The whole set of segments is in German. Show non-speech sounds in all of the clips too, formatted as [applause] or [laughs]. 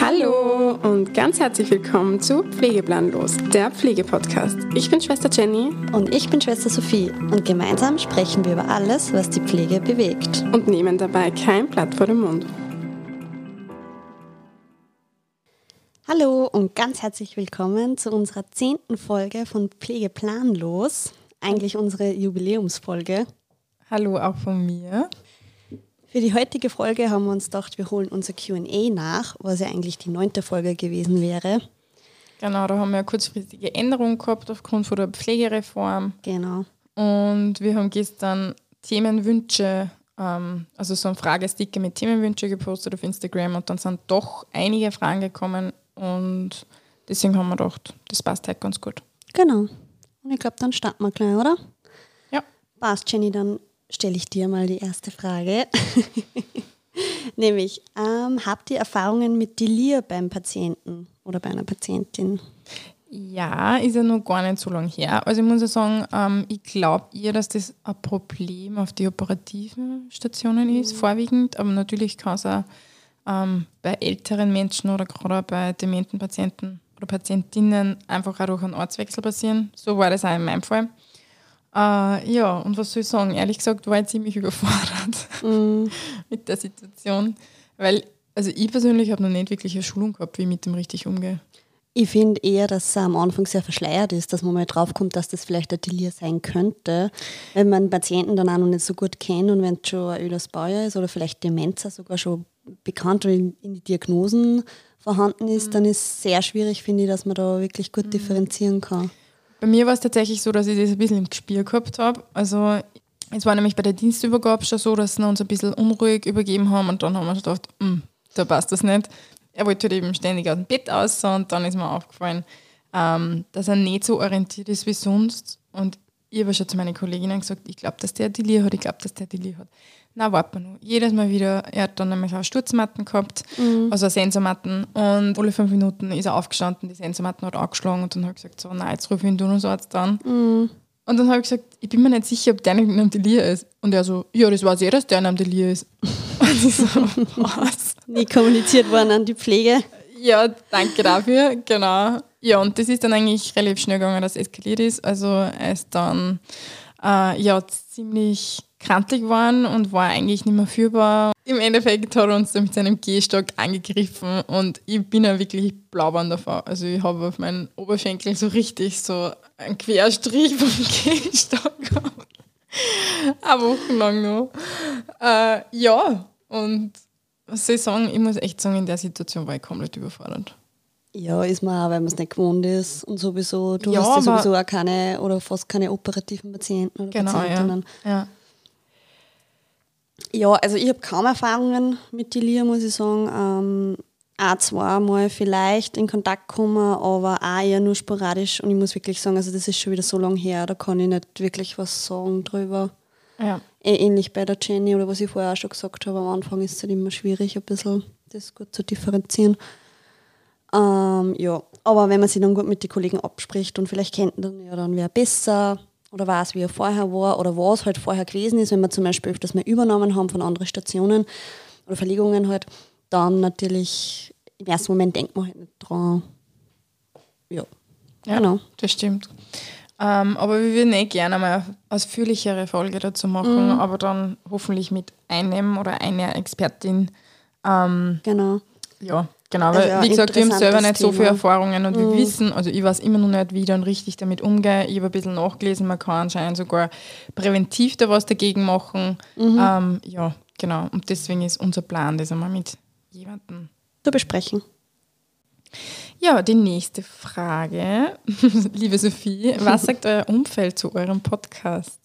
Hallo und ganz herzlich willkommen zu Pflegeplanlos, der Pflegepodcast. Ich bin Schwester Jenny Und ich bin Schwester Sophie und gemeinsam sprechen wir über alles, was die Pflege bewegt. und nehmen dabei kein Blatt vor den Mund. Hallo und ganz herzlich willkommen zu unserer zehnten Folge von Pflegeplanlos. Eigentlich unsere Jubiläumsfolge. Hallo auch von mir. Für die heutige Folge haben wir uns gedacht, wir holen unser QA nach, was ja eigentlich die neunte Folge gewesen wäre. Genau, da haben wir eine kurzfristige Änderung gehabt aufgrund von der Pflegereform. Genau. Und wir haben gestern Themenwünsche, ähm, also so ein Fragesticker mit Themenwünsche gepostet auf Instagram und dann sind doch einige Fragen gekommen und deswegen haben wir gedacht, das passt halt ganz gut. Genau. Und ich glaube, dann starten wir gleich, oder? Ja. Passt, Jenny, dann stelle ich dir mal die erste Frage. [laughs] Nämlich, ähm, habt ihr Erfahrungen mit Delir beim Patienten oder bei einer Patientin? Ja, ist ja noch gar nicht so lange her. Also ich muss ja sagen, ähm, ich glaube eher, dass das ein Problem auf die operativen Stationen ist, vorwiegend. Aber natürlich kann es auch ähm, bei älteren Menschen oder gerade bei dementen Patienten oder Patientinnen einfach auch durch einen Ortswechsel passieren. So war das auch in meinem Fall. Äh, ja, und was soll ich sagen? Ehrlich gesagt war ich ziemlich überfordert [laughs] mit der Situation. Weil, also ich persönlich habe noch nicht wirklich eine Schulung gehabt, wie ich mit dem richtig umgehe. Ich finde eher, dass es am Anfang sehr verschleiert ist, dass man mal draufkommt, dass das vielleicht ein Delir sein könnte. Wenn man Patienten dann auch noch nicht so gut kennt und wenn es schon ein ödes Baujahr ist oder vielleicht Demenz sogar schon bekannt oder in, in die Diagnosen vorhanden ist, dann ist es sehr schwierig, finde ich, dass man da wirklich gut differenzieren kann. Bei mir war es tatsächlich so, dass ich das ein bisschen im Gespür gehabt habe. Also es war nämlich bei der Dienstübergabe schon so, dass sie uns ein bisschen unruhig übergeben haben und dann haben wir schon gedacht, "Hm, da passt das nicht. Er wollte halt eben ständig aus dem Bett aus und dann ist mir aufgefallen, ähm, dass er nicht so orientiert ist wie sonst. Und ich habe schon zu meinen Kolleginnen gesagt, ich glaube, dass der Delir hat, ich glaube, dass der Delir hat. Na, warte mal nur. Jedes Mal wieder, er hat dann nämlich auch Sturzmatten gehabt, also Sensormatten. Und alle fünf Minuten ist er aufgestanden, die Sensormatten hat angeschlagen und dann habe ich gesagt, so, nein, jetzt rufe ich den Tunnusarzt an. Und dann habe ich gesagt, ich bin mir nicht sicher, ob der nicht in einem Delir ist. Und er so, ja, das weiß eh, dass der in einem Delir ist. [laughs] Und ich so, was? Nie kommuniziert worden an die Pflege. Ja, danke dafür, genau. Ja, und das ist dann eigentlich relativ schnell gegangen, dass es eskaliert ist. Also er ist dann äh, ja, ziemlich krantig geworden und war eigentlich nicht mehr führbar. Im Endeffekt hat er uns dann mit seinem Gehstock angegriffen und ich bin ja wirklich blaubern davon. Also ich habe auf meinen Oberschenkel so richtig so einen Querstrich vom [laughs] Gehstock gehabt. Eine Woche lang noch. Äh, ja, und was soll ich sagen, ich muss echt sagen, in der Situation war ich komplett überfordert. Ja, ist man auch, weil man es nicht gewohnt ist und sowieso, du Ja, hast ja sowieso auch keine oder fast keine operativen Patienten oder Genau, Patientinnen. ja. ja. Ja, also ich habe kaum Erfahrungen mit Delir, muss ich sagen. Ähm, ein, zwei Mal vielleicht in Kontakt gekommen, aber auch eher nur sporadisch. Und ich muss wirklich sagen, also das ist schon wieder so lange her, da kann ich nicht wirklich was sagen drüber. ja. Eh ähnlich bei der Jenny oder was ich vorher auch schon gesagt habe, am Anfang ist es halt immer schwierig, ein bisschen das gut zu differenzieren. Ähm, ja, aber wenn man sich dann gut mit den Kollegen abspricht und vielleicht kennt dann ja dann wer besser oder weiß, wie er vorher war oder was halt vorher gewesen ist, wenn wir zum Beispiel öfters mal übernommen haben von anderen Stationen oder Verlegungen halt, dann natürlich im ersten Moment denkt man halt nicht dran. Ja, Ja, genau. das stimmt. Ähm, aber wir würden eh gerne mal eine ausführlichere Folge dazu machen, Mhm. aber dann hoffentlich mit einem oder einer Expertin. Ähm, Genau. ja, genau, Also weil ja, wie gesagt, wir haben selber nicht so viele. Mhm. Erfahrungen und wir wissen, also ich weiß immer noch nicht, wie ich dann richtig damit umgehe. Ich habe ein bisschen nachgelesen, man kann anscheinend sogar präventiv da was dagegen machen. Mhm. Ähm, ja, genau. Und deswegen ist unser Plan, das einmal mit jemandem Zu besprechen. Ja, die nächste Frage, [laughs] liebe Sophie, was sagt [laughs] euer Umfeld zu eurem Podcast?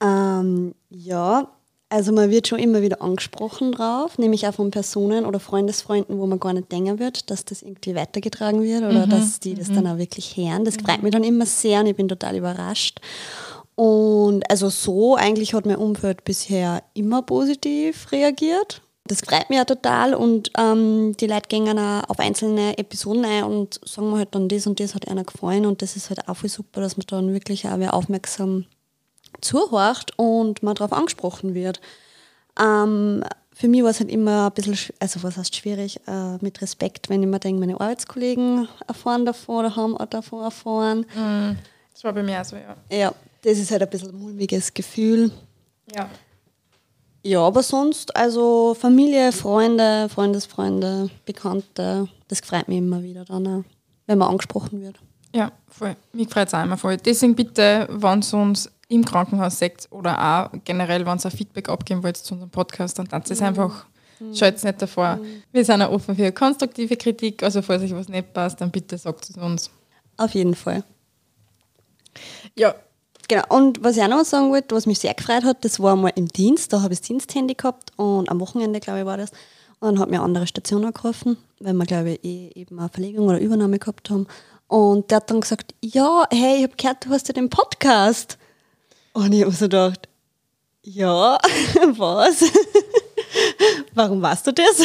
Ähm, ja, also man wird schon immer wieder angesprochen drauf, nämlich auch von Personen oder Freundesfreunden, wo man gar nicht denken wird, dass das irgendwie weitergetragen wird oder dass die das dann auch wirklich hören. Das freut mich dann immer sehr und ich bin total überrascht. Und also so eigentlich hat mein Umfeld bisher immer positiv reagiert. Das freut mich ja total und ähm, die Leute gehen auch auf einzelne Episoden ein und sagen mir halt dann, das und das hat einer gefallen und das ist halt auch voll super, dass man dann wirklich auch wer aufmerksam zuhorcht und man darauf angesprochen wird. Ähm, für mich war es halt immer ein bisschen, sch- also was heißt schwierig, äh, mit Respekt, wenn ich mir denke, meine Arbeitskollegen erfahren davon oder haben auch davon erfahren. Das war bei mir so, ja. Ja, das ist halt ein bisschen ein mulmiges Gefühl. Ja. Ja, aber sonst, also Familie, Freunde, Freundesfreunde, Bekannte, das freut mich immer wieder dann, wenn man angesprochen wird. Ja, voll. Mich freut es auch immer voll. Deswegen bitte, wenn ihr uns im Krankenhaus seht oder auch generell, wenn ihr Feedback abgeben wollt zu unserem Podcast, dann tanzt es einfach. Schaut nicht davor. Wir sind auch offen für konstruktive Kritik, also falls euch was nicht passt, dann bitte sagt es uns. Auf jeden Fall. Ja, Genau, und was ich auch noch sagen wollte, was mich sehr gefreut hat, das war mal im Dienst, da habe ich das Diensthandy gehabt und am Wochenende, glaube ich, war das. Und dann hat mir eine andere Station angerufen, weil wir, glaube ich, eh eben eine Verlegung oder Übernahme gehabt haben. Und der hat dann gesagt, ja, hey, ich habe gehört, du hast ja den Podcast. Und ich habe so gedacht, ja, [laughs] was? Warum weißt du das?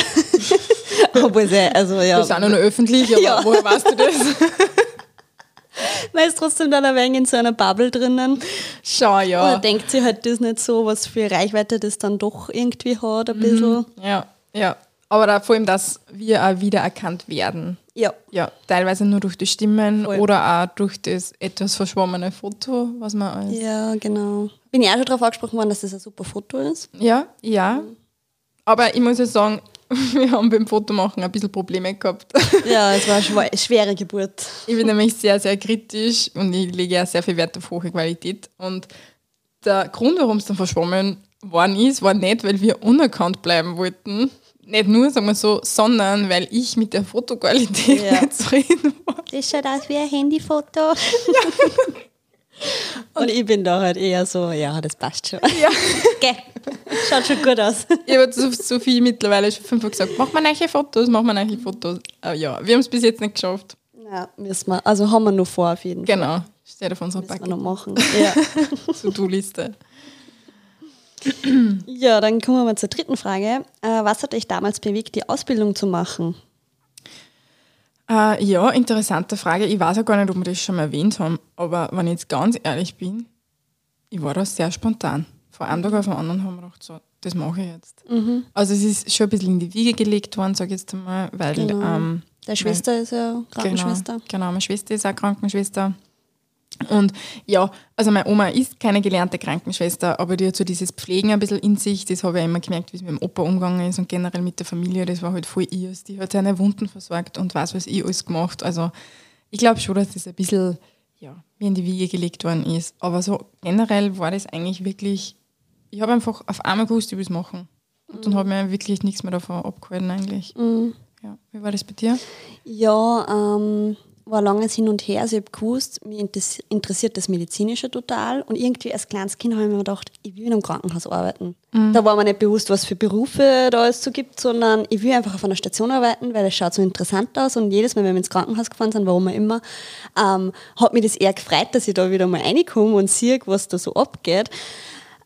[laughs] Obwohl, also ja, wir sind auch noch öffentlich, aber Ja. woher weißt du das? [laughs] man ist trotzdem dann ein wenig in so einer Bubble drinnen. Schau, Oder ja. denkt sie halt das nicht so, was für Reichweite das dann doch irgendwie hat, ein bisschen. Ja, ja. Aber da, vor allem, dass wir auch wiedererkannt werden. Ja. Ja, teilweise nur durch die Stimmen Voll. oder auch durch das etwas verschwommene Foto, was man als. Ja, genau. Bin ich auch schon darauf angesprochen worden, dass das ein super Foto ist. Ja, ja. Aber ich muss ja sagen, [laughs] wir haben beim Fotomachen ein bisschen Probleme gehabt. Ja, [laughs] es war eine schwere Geburt. Ich bin nämlich sehr, sehr kritisch und ich lege ja sehr viel Wert auf hohe Qualität. Und der Grund, warum es dann verschwommen worden ist, war nicht, weil wir unerkannt bleiben wollten. Nicht nur, sagen wir so, sondern weil ich mit der Fotoqualität Ja. nicht zufrieden war. Das schaut aus wie ein Handyfoto. [laughs] Und ich bin da halt eher so, ja, das passt schon. Ja. [laughs] Gell, schaut schon gut aus. Ich habe zu Sophie mittlerweile schon fünfmal gesagt, mach mal neue Fotos, mach mal neue Fotos. Aber ja, wir haben es bis jetzt nicht geschafft. Ja, müssen wir. Also haben wir noch vor auf jeden Fall. Genau, steht auf unserer Müssen wir noch machen. Ja. [laughs] To-Do-Liste. Ja, dann kommen wir mal zur dritten Frage. Äh, was hat euch damals bewegt, die Ausbildung zu machen? Äh, ja, interessante Frage. Ich weiß auch gar nicht, ob wir das schon mal erwähnt haben, aber wenn ich jetzt ganz ehrlich bin, ich war da sehr spontan. Von einem Tag auf den anderen haben wir gedacht, so, das mache ich jetzt. Mhm. Also es ist schon ein bisschen in die Wiege gelegt worden, sage ich jetzt einmal, weil Genau. ähm, Deine Schwester ist ja Krankenschwester. Genau, genau, meine Schwester ist auch Krankenschwester. Und ja, also meine Oma ist keine gelernte Krankenschwester, aber die hat so dieses Pflegen ein bisschen in sich. Das habe ich immer gemerkt, wie es mit dem Opa umgegangen ist und generell mit der Familie. Das war halt voll ihrs. Die hat seine Wunden versorgt und weiß, was ich alles gemacht. Also ich glaube schon, dass das ein bisschen ja, mir in die Wiege gelegt worden ist. Aber so generell war das eigentlich wirklich, ich habe einfach auf einmal gewusst, ich will es machen. Und dann habe ich mir wirklich nichts mehr davon abgehalten eigentlich. Ja. Wie war das bei dir? Ja, ähm, war langes Hin und Her. Also ich habe gewusst, mich interessiert das Medizinische total. Und irgendwie als kleines Kind habe ich mir gedacht, ich will in einem Krankenhaus arbeiten. Da war mir nicht bewusst, was für Berufe da es so gibt, sondern ich will einfach auf einer Station arbeiten, weil es schaut so interessant aus. Und jedes Mal, wenn wir ins Krankenhaus gefahren sind, warum auch immer, ähm, hat mich das eher gefreut, dass ich da wieder mal reinkomme und sehe, was da so abgeht.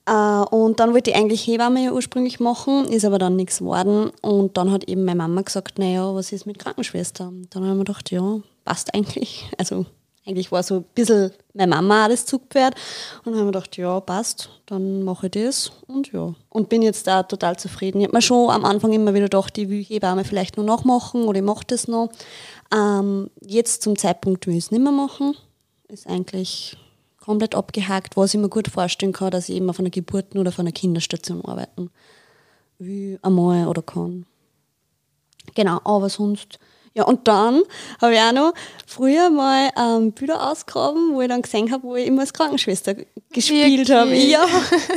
Äh, und dann wollte ich eigentlich Hebamme ursprünglich machen, ist aber dann nichts geworden. Und dann hat eben meine Mama gesagt, naja, was ist mit Krankenschwester? Und dann habe ich mir gedacht, ja, passt eigentlich. [laughs] Also eigentlich war so ein bisschen meine Mama das Zugpferd. Und dann habe ich mir gedacht, ja, passt, dann mache ich das. Und ja, und bin jetzt da total zufrieden. Ich habe mir schon am Anfang immer wieder gedacht, ich will Hebamme vielleicht nur nachmachen oder ich mache das noch. Ähm, jetzt zum Zeitpunkt will ich es nicht mehr machen. Ist eigentlich komplett abgehakt, was ich mir gut vorstellen kann, dass ich eben auf einer Geburten- oder auf einer Kinderstation arbeiten will, einmal oder kann. Genau, aber sonst. Ja, und dann habe ich auch noch früher mal ähm, Bilder ausgegraben, wo ich dann gesehen habe, wo ich immer als Krankenschwester gespielt habe. Ja,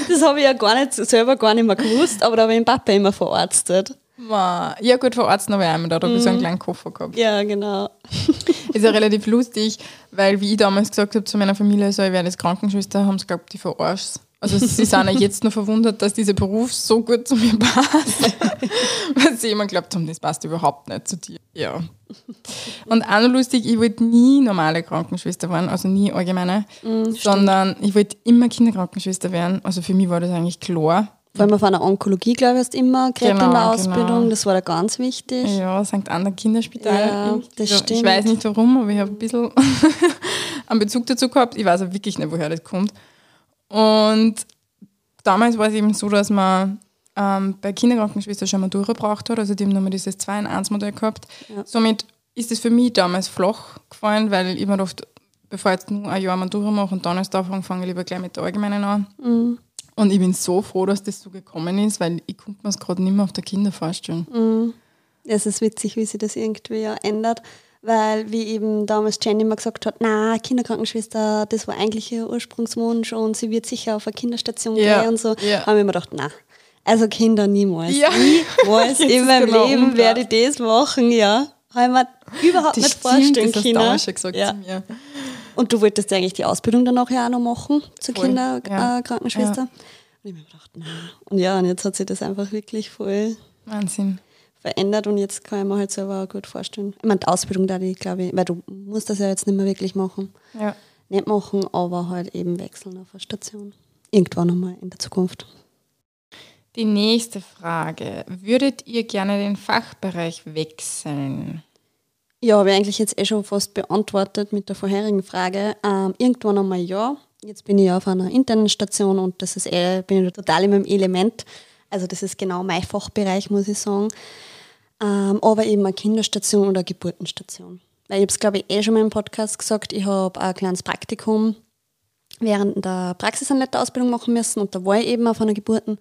das habe ich ja gar nicht selber gar nicht mehr gewusst, aber da habe ich den Papa immer verarztet. Ja gut, vor Arzt noch einmal, da habe ich so einen kleinen Koffer gehabt. Ja, genau. [laughs] Ist ja relativ lustig, weil wie ich damals gesagt habe zu meiner Familie, so, ich werde jetzt Krankenschwester, haben sie glaubt, die verarscht. Also [laughs] sie sind ja jetzt noch verwundert, dass dieser Beruf so gut zu mir passt. [laughs] weil sie immer glaubt haben, das passt überhaupt nicht zu dir. Ja. Und auch noch lustig, ich wollte nie normale Krankenschwester werden, also nie allgemeine, sondern ich wollte immer Kinderkrankenschwester werden. Also für mich war das eigentlich klar. Vor allem auf einer Onkologie, glaube ich, hast du immer geredet Genau, in der genau. Ausbildung. Das war da ganz wichtig. Ja, St. Anna Kinderspital. Ja, das ja, stimmt. Ich weiß nicht warum, aber ich habe ein bisschen [laughs] einen Bezug dazu gehabt. Ich weiß auch wirklich nicht, woher das kommt. Und damals war es eben so, dass man ähm, bei Kinderkrankenschwester schon Matura braucht hat. Also die haben nochmal dieses 2 in 1 Modell gehabt. Ja. Somit ist es für mich damals flach gefallen, weil ich mir dachte, bevor ich jetzt nur ein Jahr Matura mache und dann erst anfange, fange ich lieber gleich mit der Allgemeinen an. Mhm. Und ich bin so froh, dass das so gekommen ist, weil ich konnte mir es gerade nicht mehr auf der Kinder vorstellen. Mhm. Es ist witzig, wie sich das irgendwie ja ändert. Weil, wie eben damals Jenny immer gesagt hat, na, Kinderkrankenschwester, das war eigentlich ihr Ursprungswunsch und sie wird sicher auf eine Kinderstation Ja, gehen und so, ja. haben wir immer gedacht, na, also Kinder niemals. Ja. Niemals [laughs] in meinem genau Leben umgekehrt. werde ich das machen, ja. Habe ich mir überhaupt nicht vorstellen das hast du können. damals schon gesagt ja. zu mir. Und du wolltest eigentlich die Ausbildung dann auch ja auch noch machen zur Voll, ja. Kinderkrankenschwester. Und ich habe mir gedacht, na. Und ja, und jetzt hat sich das einfach wirklich voll Wahnsinn. verändert und jetzt kann ich mir halt selber auch gut vorstellen. Ich meine, die Ausbildung da, die glaube ich, weil du musst das ja jetzt nicht mehr wirklich machen. Ja. Nicht machen, aber halt eben wechseln auf eine Station. Irgendwann einmal in der Zukunft. Die nächste Frage. Würdet ihr gerne den Fachbereich wechseln? Ja, habe ich eigentlich jetzt eh schon fast beantwortet mit der vorherigen Frage. Ähm, irgendwann einmal ja. Jetzt bin ich ja auf einer internen Station und das ist eh, bin ich total in meinem Element. Also das ist genau mein Fachbereich, muss ich sagen. Ähm, aber eben eine Kinderstation oder eine Geburtenstation. Weil ich habe es, glaube ich, eh schon mal im Podcast gesagt, ich habe ein kleines Praktikum während der Praxisanleiterausbildung machen müssen und da war ich eben auf einer Geburten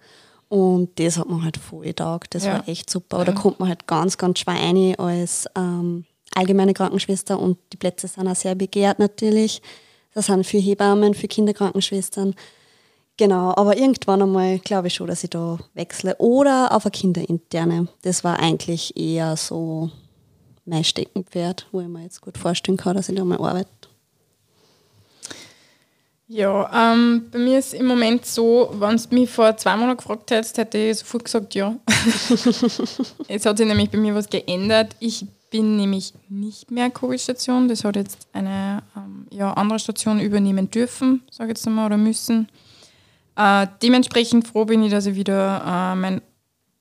und das hat man halt voll getaugt. Das Ja. war echt super. Aber da kommt man halt ganz, ganz schwer rein als ähm, allgemeine Krankenschwester und die Plätze sind auch sehr begehrt natürlich. Da sind für Hebammen, für Kinderkrankenschwestern. Genau, aber irgendwann einmal glaube ich schon, dass ich da wechsle. Oder auf eine Kinderinterne. Das war eigentlich eher so mein Steckenpferd, wo ich mir jetzt gut vorstellen kann, dass ich da mal arbeite. Ja, ähm, bei mir ist im Moment so, wenn du mich vor zwei Monaten gefragt hättest, hätte ich sofort gesagt ja. [laughs] Jetzt hat sich nämlich bei mir was geändert. Ich bin nämlich nicht mehr Covid-Station. Das hat jetzt eine ähm, ja, andere Station übernehmen dürfen, sage ich jetzt einmal, oder müssen. Äh, dementsprechend froh bin ich, dass ich wieder äh, meinen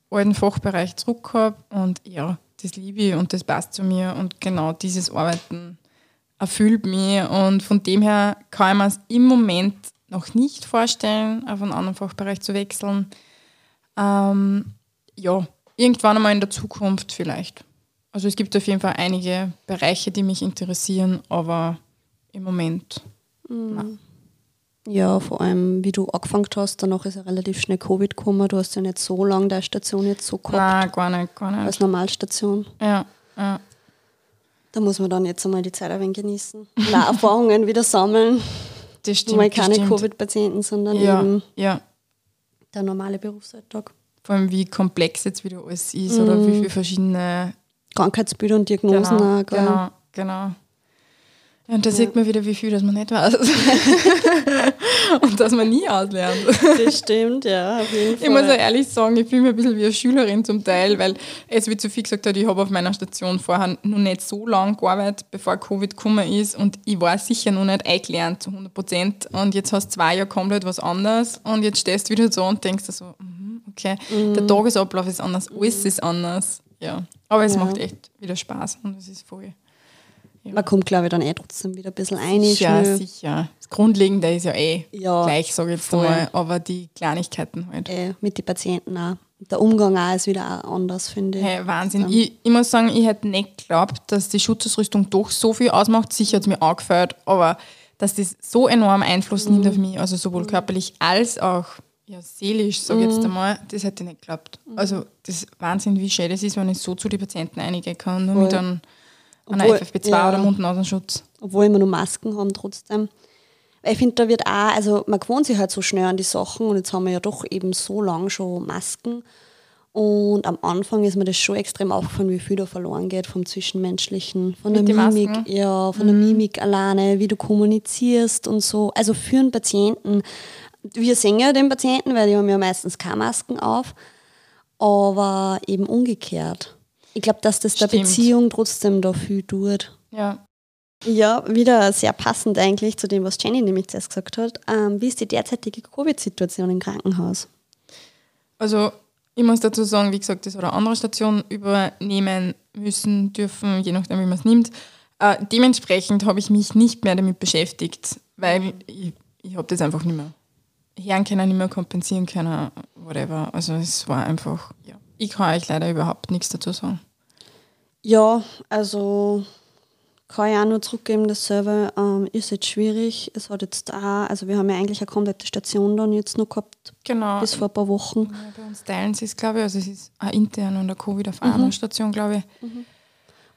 alten Fachbereich zurück habe. Und ja, das liebe ich und das passt zu mir. Und genau dieses Arbeiten erfüllt mich. Und von dem her kann ich mir es im Moment noch nicht vorstellen, auf einen anderen Fachbereich zu wechseln. Ähm, ja, irgendwann einmal in der Zukunft vielleicht. Also es gibt auf jeden Fall einige Bereiche, die mich interessieren, aber im Moment. Ja, vor allem, wie du angefangen hast, danach ist ja relativ schnell Covid gekommen. Du hast ja nicht so lange deine Station jetzt so gehabt Nein, gar nicht, gar als nicht. Normalstation. Ja, ja. Da muss man dann jetzt einmal die Zeit ein wenig genießen. [laughs] Auch Erfahrungen wieder sammeln. Das stimmt. Mal keine. Covid-Patienten, sondern Ja, eben ja. der normale Berufsalltag. Vor allem, wie komplex jetzt wieder alles ist oder wie viele verschiedene Krankheitsbilder und Diagnosen genau, auch, gell? genau, genau. Ja, und da sieht man wieder, wie viel das man nicht weiß. [laughs] und dass man nie auslernt. Das stimmt, ja, auf jeden Ich muss auch ehrlich sagen, ich fühle mich ein bisschen wie eine Schülerin zum Teil, weil es, wie Sophie gesagt hat, ich habe auf meiner Station vorher noch nicht so lange gearbeitet, bevor Covid gekommen ist und ich war sicher noch nicht eingelernt zu 100 Prozent und jetzt hast du zwei Jahre komplett was anderes und jetzt stehst du wieder so und denkst dir so, mhm, okay, der Tagesablauf ist anders, alles ist anders. Ja, aber es Ja. macht echt wieder Spaß und es ist voll. Man kommt, glaube ich, dann eh trotzdem wieder ein bisschen ein. Ja, sicher. Das Grundlegende ist ja eh Ja, gleich, sage ich jetzt voll. einmal, aber die Kleinigkeiten halt. Äh, mit den Patienten auch. Der Umgang auch ist wieder auch anders, finde ich. Hey, Wahnsinn. Ich, ich muss sagen, ich hätte nicht geglaubt, dass die Schutzausrüstung doch so viel ausmacht. Sicher hat es mir angefällt, aber dass das so enorm Einfluss nimmt auf mich, also sowohl körperlich als auch ja, seelisch, sage ich jetzt einmal, das hätte ich nicht geglaubt. Also das ist Wahnsinn, wie schön das ist, wenn ich so zu den Patienten eingehen kann, nur mit Voll. einem, einer Obwohl- FFP2 ja. oder Mund-Nasenschutz. obwohl wir nur Masken haben trotzdem. Weil ich finde, da wird auch, also man gewohnt sich halt so schnell an die Sachen und jetzt haben wir ja doch eben so lange schon Masken. Und am Anfang ist mir das schon extrem aufgefallen, wie viel da verloren geht vom Zwischenmenschlichen, von Mit der Mimik, Masken? ja, von der Mimik alleine, wie du kommunizierst und so. Also für einen Patienten, wir sehen ja den Patienten, weil die haben ja meistens keine Masken auf, aber eben umgekehrt. Ich glaube, dass das der Stimmt. Beziehung trotzdem da viel tut. Ja. Ja, wieder sehr passend eigentlich zu dem, was Jenny nämlich zuerst gesagt hat. Ähm, wie ist die derzeitige Covid-Situation im Krankenhaus? Also ich muss dazu sagen, wie gesagt, das eine andere Station übernehmen müssen, dürfen, je nachdem, wie man es nimmt. Äh, dementsprechend habe ich mich nicht mehr damit beschäftigt, weil ich, ich habe das einfach nicht mehr hören können, nicht mehr kompensieren können, whatever. Also es war einfach, ja. Ich kann euch leider überhaupt nichts dazu sagen. Ja, also kann ich auch nur zurückgeben, dasselbe ähm, ist jetzt schwierig. Es hat jetzt auch, also wir haben ja eigentlich eine komplette Station dann jetzt noch gehabt, Genau. bis vor ein paar Wochen. Ja, bei uns teilen sie es, glaube ich. Also es ist auch intern und der Covid auf einer Station, glaube ich.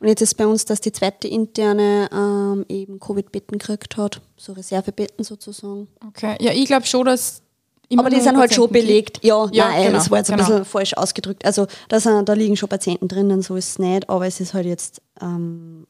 Und jetzt ist bei uns, dass die zweite interne ähm, eben Covid-Betten gekriegt hat, so Reservebetten sozusagen. Okay. Ja, ich glaube schon, dass immer Aber die sind halt schon gibt. belegt. Ja, Ja, nein, genau, das war jetzt ein genau. bisschen falsch ausgedrückt. Also da, sind, da liegen schon Patienten drinnen, so ist es nicht, aber es ist halt jetzt ähm,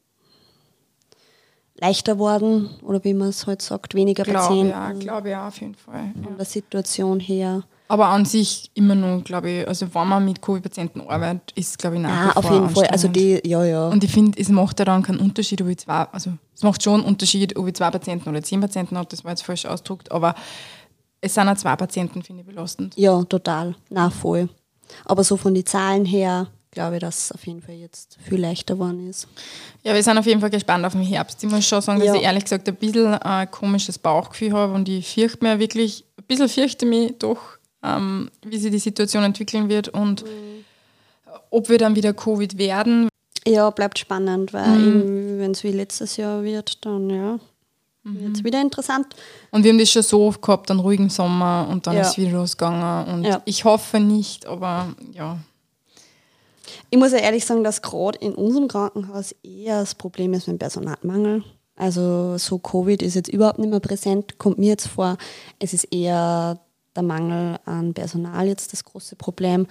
leichter worden, oder wie man es halt sagt, weniger Glaube Patienten ja, glaube ich auch auf jeden Fall. von Ja. der Situation her. Aber an sich immer nur, glaube ich, also wenn man mit Covid-Patienten arbeitet, ist glaube ich nach Ja, Ah, auf jeden Fall. Also die, ja, ja. Und ich finde, es macht ja dann keinen Unterschied, ob ich zwei, also es macht schon einen Unterschied, ob ich zwei Patienten oder zehn Patienten habe, das war jetzt falsch ausgedrückt, aber es sind auch zwei Patienten, finde ich, belastend. Ja, total. Na voll. Aber so von den Zahlen her glaube ich, dass es auf jeden Fall jetzt viel leichter geworden ist. Ja, wir sind auf jeden Fall gespannt auf den Herbst. Ich muss schon sagen, dass Ja. ich ehrlich gesagt ein bisschen ein komisches Bauchgefühl habe und ich fürchte mir wirklich, ein bisschen fürchte mich doch, ähm, wie sich die Situation entwickeln wird und ob wir dann wieder Covid werden. Ja, bleibt spannend, weil wenn es wie letztes Jahr wird, dann ja, wird es wieder interessant. Und wir haben das schon so oft gehabt, einen ruhigen Sommer und dann Ja. ist es wieder losgegangen. Und Ja. ich hoffe nicht, aber ja. Ich muss ja ehrlich sagen, dass gerade in unserem Krankenhaus eher das Problem ist mit dem Personalmangel. Also so Covid ist jetzt überhaupt nicht mehr präsent, kommt mir jetzt vor. Es ist eher der Mangel an Personal jetzt das große Problem,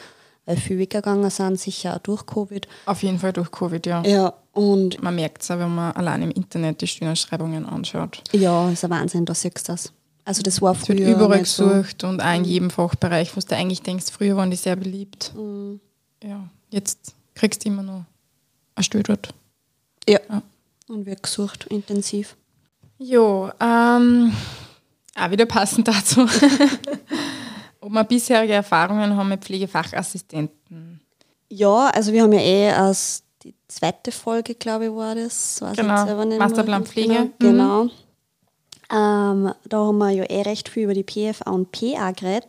weil viel weggegangen sind, sicher auch durch Covid. Auf jeden Fall durch Covid, ja. Ja, und Man merkt es auch, wenn man allein im Internet die Stellenausschreibungen anschaut. ja, ist ein Wahnsinn, da siehst du das. Also das war Es wird früher überall nicht so. gesucht und auch in jedem Fachbereich, wo du eigentlich denkst, früher waren die sehr beliebt. Ja, jetzt kriegst du immer noch ein Stück dort. Ja. Ja. Und wird gesucht, intensiv. Jo, ähm, auch wieder passend dazu. [laughs] Ob wir bisherige Erfahrungen haben mit Pflegefachassistenten. Ja, also wir haben ja eh als die zweite Folge, glaube ich, war das. Weiß Genau, Masterplan. Pflege. Genau. genau. Ähm, da haben wir ja eh recht viel über die PFA und PA geredet.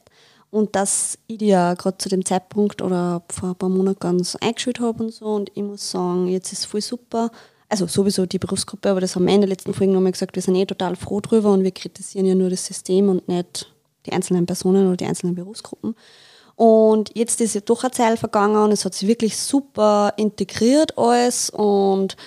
Und dass ich die ja gerade zu dem Zeitpunkt oder vor ein paar Monaten ganz eingeschult habe und so. Und ich muss sagen, jetzt ist es voll super. Also sowieso die Berufsgruppe, aber das haben wir in der letzten Folge nochmal gesagt, wir sind eh total froh drüber und wir kritisieren ja nur das System und nicht die einzelnen Personen oder die einzelnen Berufsgruppen. Und jetzt ist ja doch eine Zeit vergangen und es hat sich wirklich super integriert alles und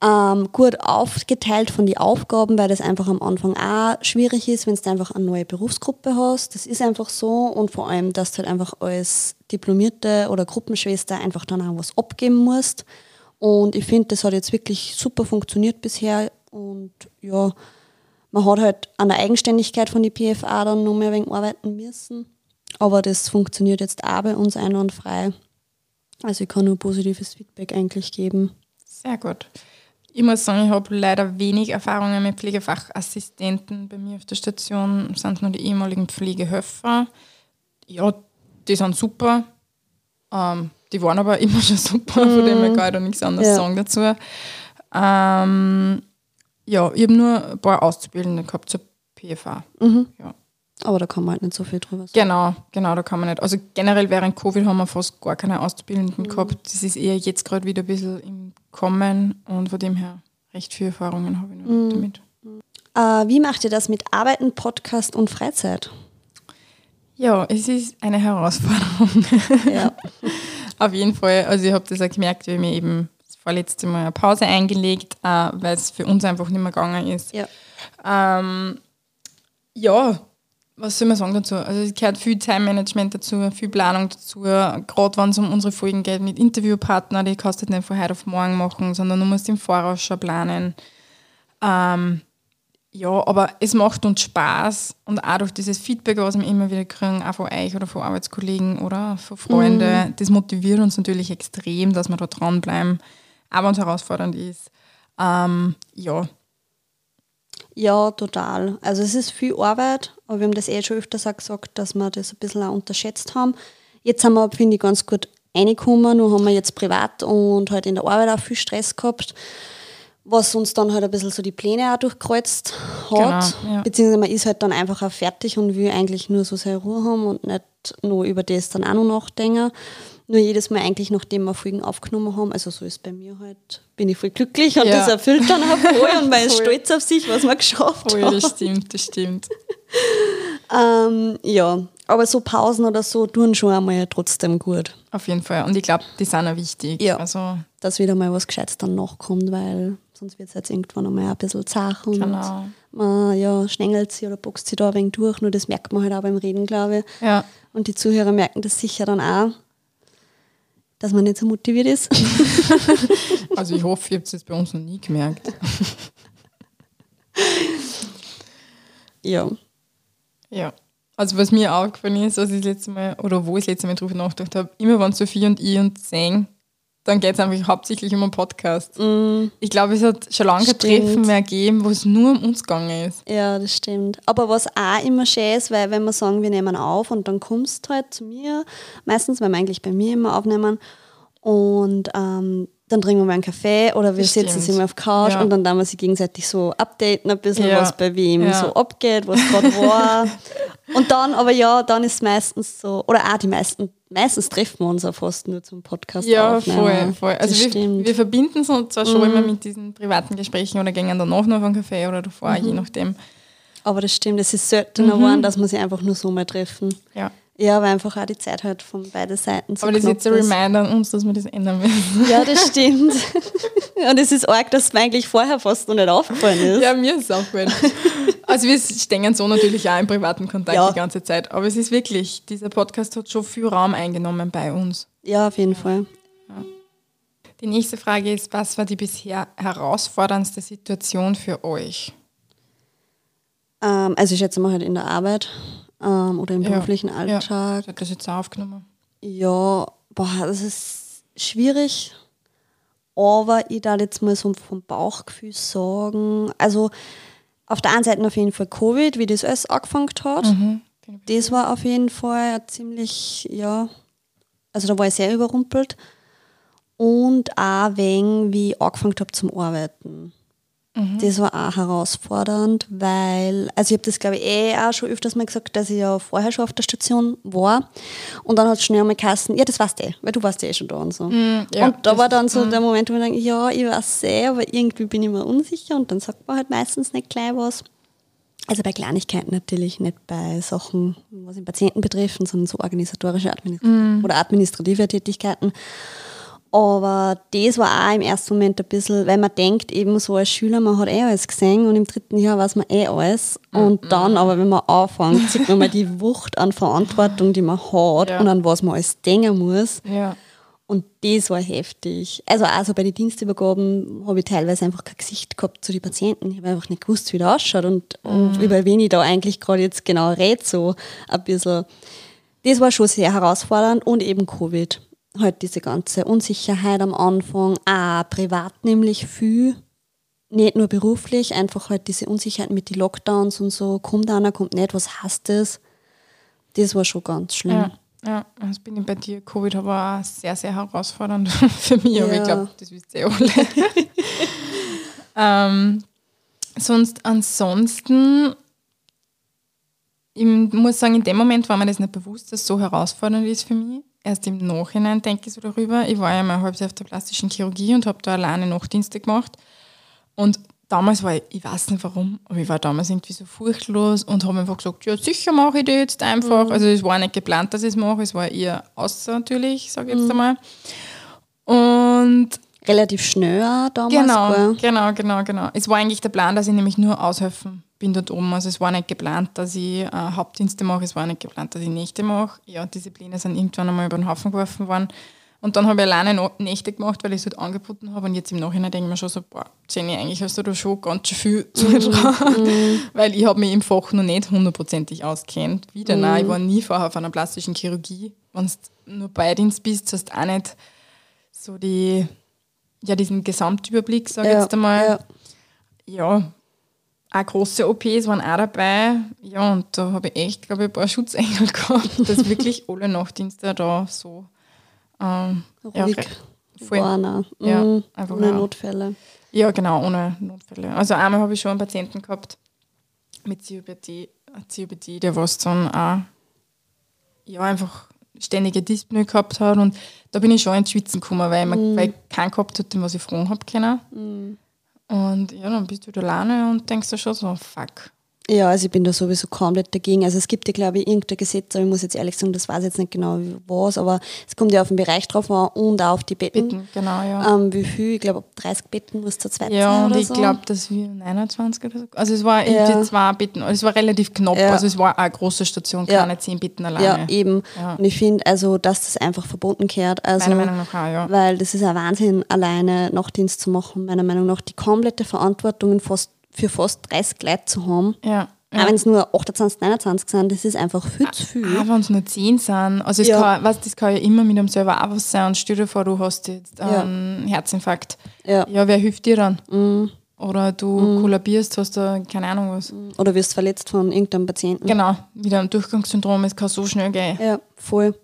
ähm, gut aufgeteilt von den Aufgaben, weil das einfach am Anfang auch schwierig ist, wenn du einfach eine neue Berufsgruppe hast. Das ist einfach so und vor allem, dass du halt einfach als Diplomierte oder Gruppenschwester einfach dann auch was abgeben musst. Und ich finde, das hat jetzt wirklich super funktioniert bisher und ja, man hat halt an der Eigenständigkeit von die PFA dann noch mehr ein wenig arbeiten müssen. Aber das funktioniert jetzt auch bei uns einwandfrei. Also ich kann nur positives Feedback eigentlich geben. Sehr gut. Ich muss sagen, ich habe leider wenig Erfahrungen mit Pflegefachassistenten. Bei mir auf der Station sind nur die ehemaligen Pflegehöfer. Ja, die sind super. Ähm, die waren aber [laughs] immer schon super, von dem her kann ich da nichts anderes Ja. sagen dazu. Ähm, ja, ich habe nur ein paar Auszubildende gehabt zur PFA. Ja. Aber da kann man halt nicht so viel drüber sagen. Genau, genau, da kann man nicht. Also generell während Covid haben wir fast gar keine Auszubildenden gehabt. Das ist eher jetzt gerade wieder ein bisschen im Kommen und von dem her recht viele Erfahrungen habe ich noch damit. Äh, wie macht ihr das mit Arbeiten, Podcast und Freizeit? Ja, es ist eine Herausforderung. Ja. [laughs] Auf jeden Fall. Also ich habe das auch gemerkt, wie mir eben das vorletzte Mal eine Pause eingelegt, äh, weil es für uns einfach nicht mehr gegangen ist. ja. Ähm, ja, was soll man sagen dazu? Also es gehört viel Zeitmanagement dazu, viel Planung dazu, gerade wenn es um unsere Folgen geht mit Interviewpartnern, die kannst du nicht von heute auf morgen machen, sondern du musst im Voraus schon planen. Ähm, ja, aber es macht uns Spaß und auch durch dieses Feedback, was wir immer wieder kriegen, auch von euch oder von Arbeitskollegen oder von Freunden, das motiviert uns natürlich extrem, dass wir da dranbleiben, auch wenn es herausfordernd ist. Ähm, ja, Ja, total. Also es ist viel Arbeit, aber wir haben das eh schon öfters auch gesagt, dass wir das ein bisschen auch unterschätzt haben. Jetzt haben wir, finde ich, ganz gut reingekommen. Nur haben wir jetzt privat und halt in der Arbeit auch viel Stress gehabt, was uns dann halt ein bisschen so die Pläne auch durchkreuzt hat. Genau, ja. Beziehungsweise man ist halt dann einfach auch fertig und will eigentlich nur so seine Ruhe haben und nicht nur über das dann auch noch nachdenken. Nur jedes Mal eigentlich, nachdem wir Folgen aufgenommen haben, also so ist bei mir halt, bin ich voll glücklich und Ja. das erfüllt dann auch voll [laughs] und man ist Voll. stolz auf sich, was man geschafft Oh hat. das stimmt, das stimmt. [laughs] Ähm, ja, aber so Pausen oder so tun schon einmal trotzdem gut, Auf jeden Fall. Und ich glaube, die sind auch wichtig. Ja. Also, dass wieder mal was Gescheites dann nachkommt, weil sonst wird es jetzt irgendwann einmal ein bisschen zach und Genau. man ja, schlängelt sie oder boxt sie da ein wenig durch, nur das merkt man halt auch beim Reden, glaube ich. ja. Und die Zuhörer merken das sicher dann auch, dass man nicht so motiviert ist. [laughs] Also ich hoffe, ihr habt es jetzt bei uns noch nie gemerkt. ja. Ja. Also was mir aufgefallen ist, was ich das letzte Mal, oder wo ich das letzte Mal drüber nachgedacht habe, immer wenn Sophie und ich uns sehen, dann geht es einfach hauptsächlich um einen Podcast. Ich glaube, es hat schon lange kein. Treffen mehr gegeben, wo es nur um uns gegangen ist. Ja, das stimmt. Aber was auch immer schön ist, weil wenn wir sagen, wir nehmen auf und dann kommst du halt zu mir, meistens, weil wir eigentlich bei mir immer aufnehmen und ähm, dann trinken wir mal einen Kaffee oder wir Das sitzen stimmt. sie mal auf Couch Ja. und dann da wir sie gegenseitig so updaten ein bisschen, Ja. was bei wem Ja. so abgeht, was gerade war. [laughs] und dann, aber ja, dann ist meistens so, oder auch die meisten, meistens treffen wir uns auch fast nur zum Podcast Ja, voll, voll. Also das wir. Mhm. wir verbinden es uns zwar schon immer mit diesen privaten Gesprächen oder gehen danach noch auf einen Kaffee oder davor, Mhm. je nachdem. aber das stimmt, es ist seltener Mhm. geworden, dass wir sie einfach nur so mal treffen. Ja. Ja, weil einfach auch die Zeit halt von beiden Seiten so Aber das ist jetzt ein. Reminder an uns, dass wir das ändern müssen. Ja, das stimmt. [laughs] Und es ist arg, dass es mir eigentlich vorher fast noch nicht aufgefallen ist. Ja, mir ist es aufgefallen. Also wir stehen so natürlich auch im privaten Kontakt Ja. die ganze Zeit. Aber es ist wirklich, dieser Podcast hat schon viel Raum eingenommen bei uns. Ja, auf jeden Fall. Die nächste Frage ist, was war die bisher herausforderndste Situation für euch? Ähm, also ich schätze mal halt in der Arbeit ähm, oder im Ja, beruflichen Ja, Alltag. ich habe das jetzt aufgenommen. Ja, boah, das ist schwierig. Aber ich darf jetzt mal so vom Bauchgefühl sagen. Also auf der einen Seite auf jeden Fall Covid, wie das alles angefangen hat. Das war auf jeden Fall ziemlich, ja, also da war ich sehr überrumpelt. Und auch wegen, wie ich angefangen habe zum Arbeiten. Das war auch herausfordernd, weil, also ich habe das glaube ich eh auch schon öfters mal gesagt, dass ich ja vorher schon auf der Station war. Und dann hat es schnell einmal geheißen, ja, das weißt du eh, weil du warst ja eh schon da und so. ja, und da war dann so der Moment, wo ich denke, ja, ich weiß eh, aber irgendwie bin ich mir unsicher und dann sagt man halt meistens nicht gleich was. Also bei Kleinigkeiten natürlich, nicht bei Sachen, was den Patienten betreffen, sondern so organisatorische Administ oder administrative Tätigkeiten. Aber das war auch im ersten Moment ein bisschen, weil man denkt eben so als Schüler, man hat eh alles gesehen und im dritten Jahr weiß man eh alles. Und dann aber, wenn man anfängt, sieht man mal die Wucht an Verantwortung, die man hat Ja. und an was man alles denken muss. Ja. Und das war heftig. Also also bei den Dienstübergaben habe ich teilweise einfach kein Gesicht gehabt zu den Patienten. Ich habe einfach nicht gewusst, wie der ausschaut und, und über wen ich da eigentlich gerade jetzt genau rede, so ein bisschen. Das war schon sehr herausfordernd und eben Covid. Halt diese ganze Unsicherheit am Anfang, auch privat nämlich viel, nicht nur beruflich, einfach halt diese Unsicherheit mit den Lockdowns und so, kommt einer, kommt nicht, was heißt das? Das war schon ganz schlimm. Ja, ja, das bin ich bei dir. Covid war auch sehr, sehr herausfordernd [laughs] für mich, aber ich Ja. glaube, das wisst ihr alle. [laughs] ähm, sonst, ansonsten, ich muss sagen, in dem Moment war mir das nicht bewusst, dass es so herausfordernd ist für mich. Erst im Nachhinein denke ich so darüber. Ich war ja mal halb auf der plastischen Chirurgie und habe da alleine Nachtdienste gemacht. Und damals war ich, ich weiß nicht warum, aber ich war damals irgendwie so furchtlos und habe einfach gesagt, ja sicher mache ich das jetzt einfach. Also es war nicht geplant, dass ich es mache, es war eher außer natürlich, sage ich jetzt einmal. Und Relativ schnell damals. genau, genau, genau, genau. Es war eigentlich der Plan, dass ich nämlich nur aushelfen bin dort oben. Also es war nicht geplant, dass ich äh, Hauptdienste mache, es war nicht geplant, dass ich Nächte mache. Ja, diese Pläne sind irgendwann einmal über den Haufen geworfen worden. Und dann habe ich alleine Nächte gemacht, weil ich es halt angeboten habe. Und jetzt im Nachhinein denke ich mir schon so, boah, Jenny, eigentlich hast du da schon ganz schön viel zu dran. [laughs] Weil ich habe mich im Fach noch nicht hundertprozentig auskennt. Wieder, nein, ich war nie vorher auf einer plastischen Chirurgie. Wenn du nur Beidienst bist, hast du auch nicht so die, ja, diesen Gesamtüberblick, sage ich Ja, jetzt einmal. ja. Ja, auch große OPs waren auch dabei. Ja, und da habe ich echt, glaube ich, ein paar [laughs] Schutzengel gehabt, dass wirklich alle Nachtdienste da so ähm, ja, Ruhig voll. waren. Ja, Mhm. einfach Ohne auch. Notfälle. Ja, genau, ohne Notfälle. Also einmal habe ich schon einen Patienten gehabt mit COPD, COPD der was dann auch ja, einfach ständige Dyspnoe gehabt hat und da bin ich schon ins Schwitzen gekommen, weil, man, weil ich keinen gehabt hatte, den was ich fragen habe können. Und ja, dann bist du da alleine und denkst dir schon so, fuck. Ja, also ich bin da sowieso komplett dagegen. Also es gibt ja, glaube ich, irgendein Gesetz, aber ich muss jetzt ehrlich sagen, das weiß ich jetzt nicht genau was, aber es kommt ja auf den Bereich drauf an und auch auf die Betten. Bitten, genau, ja. Ähm, wie viel? Ich glaube, ab 30 Betten muss der zweite Ja, sein und oder ich so. glaube, dass wir 29 oder so. Also es war Ja. irgendwie zwei Betten, es war relativ knapp. Ja. Also es war eine große Station, Ja. keine zehn Betten Ja, alleine. eben. Ja. Und ich finde, also, dass das einfach verboten gehört. Also, Meiner Meinung nach auch, ja. Weil das ist ein Wahnsinn, alleine Nachtdienst zu machen, meiner Meinung nach. Die komplette Verantwortung in fast, für fast 30 Leute zu haben. Ja. Auch wenn es nur 28, 29 sind, das ist einfach viel zu viel. Auch wenn es nur 10 sind. Also Ja. kann, weißt, das kann ja immer mit einem selber auch was sein. Und stell dir vor, du hast jetzt Ja. einen Herzinfarkt. Ja. Ja, wer hilft dir dann? Oder du kollabierst, hast da keine Ahnung was. Oder wirst verletzt von irgendeinem Patienten. Genau, wieder ein Durchgangssyndrom, es kann so schnell gehen. Ja, voll.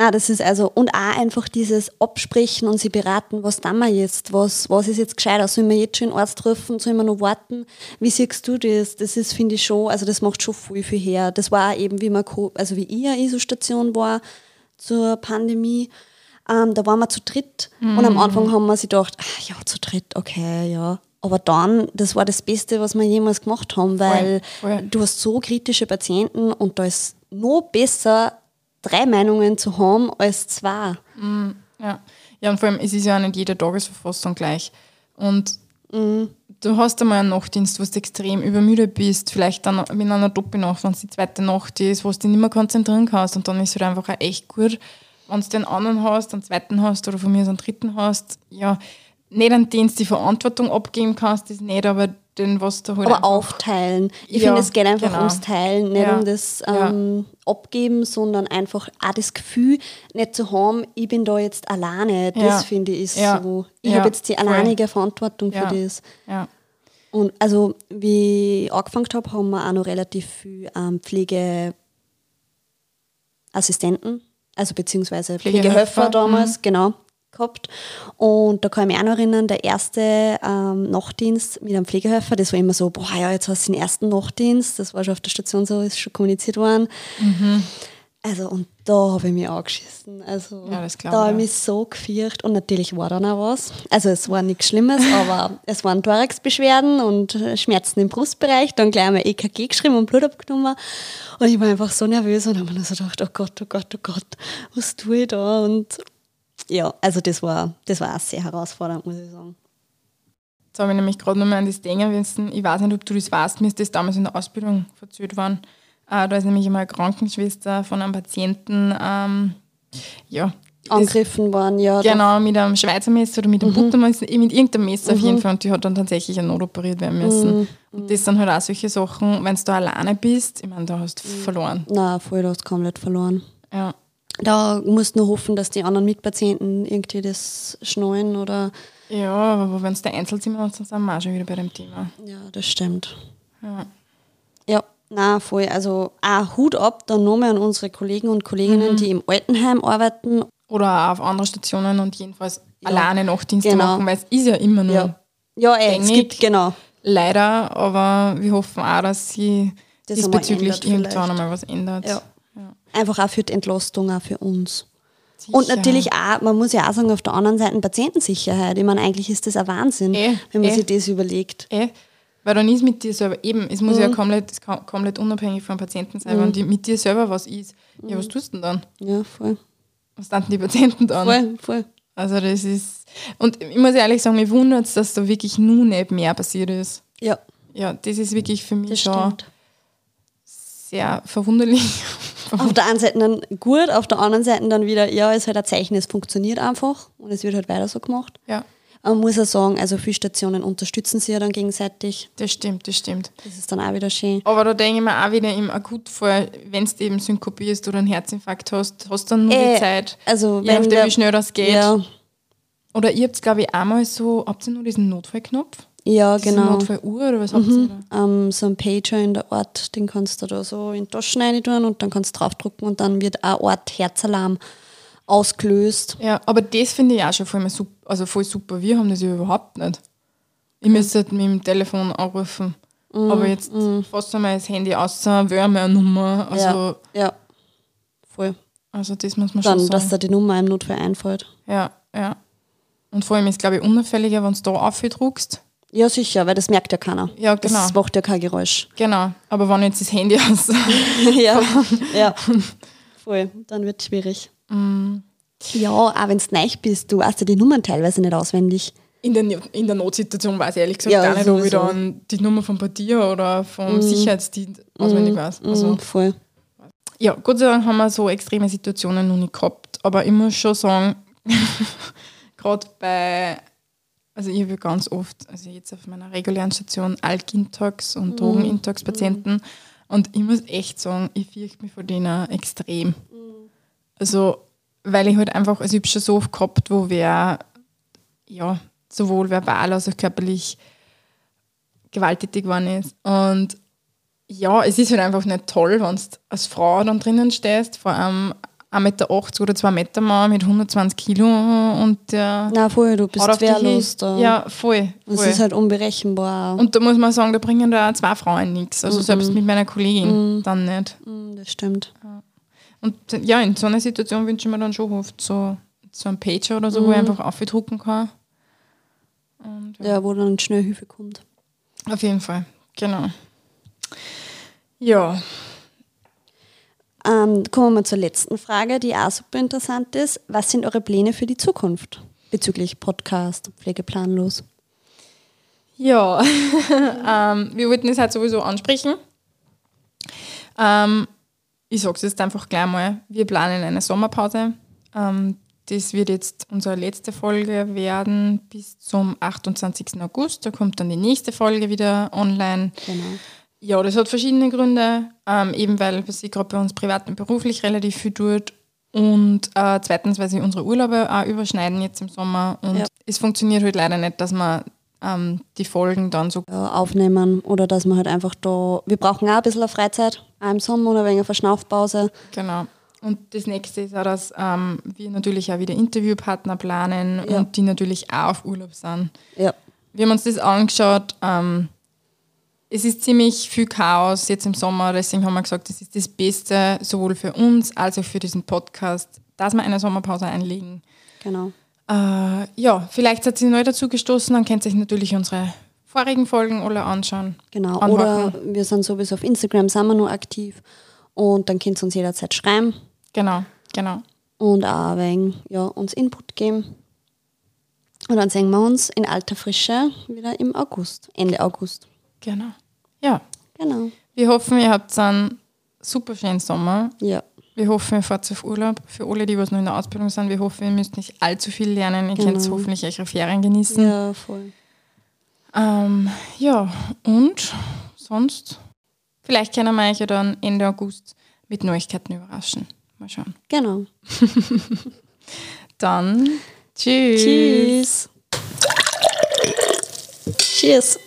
Na, das ist also, und auch einfach dieses Absprechen und sie beraten, was tun wir jetzt, was, was ist jetzt gescheiter, sollen wir jetzt schon einen Arzt rufen, sollen wir noch warten, wie siehst du das? Das ist, finde ich schon, also das macht schon viel, viel her. Das war auch eben, wie man, also wie ich eine ISO-Station war zur Pandemie, ähm, da waren wir zu dritt und am Anfang haben wir sich gedacht, ach, ja, zu dritt, okay, ja. Aber dann, das war das Beste, was wir jemals gemacht haben, weil voll. du hast so kritische Patienten und da ist noch besser, drei Meinungen zu haben als zwei. Ja. ja, und vor allem, es ist ja auch nicht jede Tagesverfassung gleich. Und du hast einmal einen Nachtdienst, wo du extrem übermüdet bist, vielleicht dann mit einer Doppelnacht, wenn es die zweite Nacht ist, wo du dich nicht mehr konzentrieren kannst. Und dann ist es halt einfach auch echt gut, wenn du den anderen hast, einen zweiten hast oder von mir so einen dritten hast. Ja, nicht einen Dienst die Verantwortung abgeben kannst, das nicht, aber den, was du halt Aber aufteilen. Ich Ja, finde, es geht einfach genau. ums Teilen, nicht Ja. um das Ja. ähm, Abgeben, sondern einfach auch das Gefühl, nicht zu haben, ich bin da jetzt alleine. Das Ja. finde ich Ja. so. Ich Ja, habe jetzt die alleinige Verantwortung Ja. für das. Ja. Und also, wie ich angefangen habe, haben wir auch noch relativ viel ähm, Pflegeassistenten, also beziehungsweise Pflegehelfer, Pflegehelfer damals, genau, gehabt. Und da kann ich mich auch noch erinnern, der erste ähm, Nachtdienst mit einem Pflegehelfer, das war immer so, boah, ja, jetzt hast du den ersten Nachtdienst, das war schon auf der Station so, ist schon kommuniziert worden. Also, und da habe ich mich angeschissen. Also, Ja, da habe ich mich so gefürcht und natürlich war dann auch was. Also, es war nichts Schlimmes, [laughs] aber es waren Thoraxbeschwerden und äh, Schmerzen im Brustbereich. Dann gleich einmal EKG geschrieben und Blut abgenommen. Und ich war einfach so nervös und habe mir so gedacht, oh Gott, oh Gott, oh Gott, was tue ich da? Und ja, also, das war, das war auch sehr herausfordernd, muss ich sagen. Jetzt habe ich nämlich gerade nochmal an das denken müssen. Ich weiß nicht, ob du das weißt, mir ist das damals in der Ausbildung verzählt worden. Äh, da ist nämlich einmal eine Krankenschwester von einem Patienten, ähm, ja, Angegriffen waren, ja. genau, mit einem Schweizer Messer oder mit Mhm. einem Buttermesser, eh, mit irgendeinem Messer auf jeden Fall. Und die hat dann tatsächlich eine Not operiert werden müssen. Mhm. Und das sind halt auch solche Sachen, wenn du da alleine bist, ich meine, da hast du Mhm. verloren. Na, voll, du hast komplett verloren. Ja. Da musst du nur hoffen, dass die anderen Mitpatienten irgendwie das schnallen oder. ja, aber wenn du ein Einzelzimmer hast, dann sind wir auch schon wieder bei dem Thema. Ja, das stimmt. Ja. Ja, na voll. Also auch Hut ab dann nochmal an unsere Kollegen und Kolleginnen, die im Altenheim arbeiten. Oder auch auf anderen Stationen und jedenfalls alleine Nachtdienste genau. machen, weil es ist ja immer nur Ja, ja ey, es Gängig. gibt, genau. Leider, aber wir hoffen auch, dass sie Das diesbezüglich irgendwann vielleicht. einmal was ändert. Ja. Einfach auch für die Entlastung, auch für uns. Sicher. Und natürlich auch, man muss ja auch sagen, auf der anderen Seite Patientensicherheit. Ich meine, eigentlich ist das ein Wahnsinn, Eh, wenn man eh. sich das überlegt. Eh, weil dann ist mit dir selber, eben, es muss Mhm. ja komplett, komplett unabhängig vom Patienten sein, wenn die, mit dir selber was ist. Ja, was tust du denn dann? Ja, voll. Was dann die Patienten dann? Voll, voll. Also das ist, und ich muss ehrlich sagen, mich wundert es, dass da wirklich nun nicht mehr passiert ist. Ja, Ja, das ist wirklich für mich das schon stimmt. sehr verwunderlich. Auf der einen Seite dann gut, auf der anderen Seite dann wieder, ja, ist halt ein Zeichen, es funktioniert einfach und es wird halt weiter so gemacht. ja, Man muss auch sagen, also viele Stationen unterstützen sich ja dann gegenseitig. das stimmt, das stimmt. Das ist dann auch wieder schön. Aber da denke ich mir auch wieder im Akutfall, wenn du eben synkopierst oder einen Herzinfarkt hast, hast du dann nur Äh, die Zeit. Also je nachdem, der, wie schnell das geht. Ja, Oder ihr habt, glaube ich, einmal so, habt ihr nur diesen Notfallknopf? Ja, Diese genau. Notfalluhr oder was habt ihr da? Ähm, so ein Pager in der Ort, den kannst du da so in die Taschen rein tun und dann kannst du draufdrucken und dann wird eine Art Herzalarm ausgelöst. Ja, aber das finde ich auch schon voll, mal sup- also voll super. Wir haben das ja überhaupt nicht. Ich müsste halt mit dem Telefon anrufen. Mhm, Aber jetzt fast einmal das Handy aus, wäre eine Nummer. Also, ja, ja, voll. also das muss man Dann, schon dass sagen. da die Nummer im Notfall einfällt. Ja, ja. Und vor allem ist glaube ich, unauffälliger, wenn du da aufdruckst. Ja, sicher, weil das merkt ja keiner. Ja, genau. Das macht ja kein Geräusch. Genau. Aber wenn jetzt das Handy aus. [laughs] ja, ja, [laughs] voll. Dann wird es schwierig. Ja, auch wenn du neu bist, du weißt ja die Nummern teilweise nicht auswendig. In der, in der Notsituation weiß ich ehrlich gesagt Ja, gar nicht, ob ich dann die Nummer vom Partier oder vom Sicherheitsdienst auswendig weiß. Also, Mhm, voll. ja, Gott sei Dank haben wir so extreme Situationen noch nicht gehabt. Aber ich muss schon sagen, [laughs] gerade bei, also ich habe ganz oft, also jetzt auf meiner regulären Station Alk-Intox und Drogen-Intox-Patienten und ich muss echt sagen, ich fürchte mich vor denen extrem. Also, weil ich halt einfach, also ich habe schon so oft gehabt, wo wer, ja, sowohl verbal als auch körperlich gewalttätig geworden ist. Und ja, es ist halt einfach nicht toll, wenn du als Frau dann drinnen stehst, vor einem 1,80 Meter oder 2 Meter Mann mit 120 Kilo und der Na voll, du bist wehrlos da. Ja, voll. Das voll. ist halt unberechenbar. und da muss man sagen, da bringen da zwei Frauen nichts. Also selbst mit meiner Kollegin dann nicht. Mm, das stimmt. Und ja, in so einer Situation wünsche ich mir dann schon oft so, so einen Pager oder so, wo ich einfach aufdrucken kann. Und ja. Ja, wo dann schnell Hilfe kommt. Auf jeden Fall, genau. Ja, Ähm, kommen wir zur letzten Frage, die auch super interessant ist. Was sind eure Pläne für die Zukunft bezüglich Podcast, Pflegeplanlos? Ja, [laughs] ähm, wir wollten es halt sowieso ansprechen. Ähm, ich sage es jetzt einfach gleich mal, wir planen eine Sommerpause. Ähm, das wird jetzt unsere letzte Folge werden bis zum 28. August. Da kommt dann die nächste Folge wieder online. Genau. Ja, das hat verschiedene Gründe. Ähm, eben weil sie gerade bei uns privat und beruflich relativ viel tut. Und äh, zweitens, weil sie unsere Urlaube auch überschneiden jetzt im Sommer. Und Ja. es funktioniert halt leider nicht, dass man ähm, die Folgen dann so. Ja, aufnehmen oder dass man halt einfach da. Wir brauchen auch ein bisschen Freizeit, auch im Sommer oder wegen einer Verschnaufpause. Genau. Und das nächste ist auch, dass ähm, wir natürlich auch wieder Interviewpartner planen Ja. und die natürlich auch auf Urlaub sind. Ja, Wir haben uns das angeschaut. Ähm, es ist ziemlich viel Chaos jetzt im Sommer, deswegen haben wir gesagt, das ist das Beste sowohl für uns als auch für diesen Podcast, dass wir eine Sommerpause einlegen. genau. Äh, ja, vielleicht seid ihr neu dazu gestoßen, dann könnt ihr euch natürlich unsere vorigen Folgen alle anschauen. Genau. Anhören. Oder wir sind sowieso auf Instagram, sind wir nur aktiv. Und dann könnt ihr uns jederzeit schreiben Genau, genau. und auch wegen, ja, uns Input geben. Und dann sehen wir uns in alter Frische wieder im August, Ende August. Genau. Ja, Genau. wir hoffen, ihr habt einen super schönen Sommer. Ja, Wir hoffen, ihr fahrt auf Urlaub. Für alle, die was noch in der Ausbildung sind, wir hoffen, ihr müsst nicht allzu viel lernen. Ihr könnt Genau. hoffentlich eure Ferien genießen. ja, voll. Ähm, ja, und sonst, vielleicht können wir euch ja dann Ende August mit Neuigkeiten überraschen. Mal schauen. Genau. [laughs] Dann, tschüss. Tschüss. Cheers.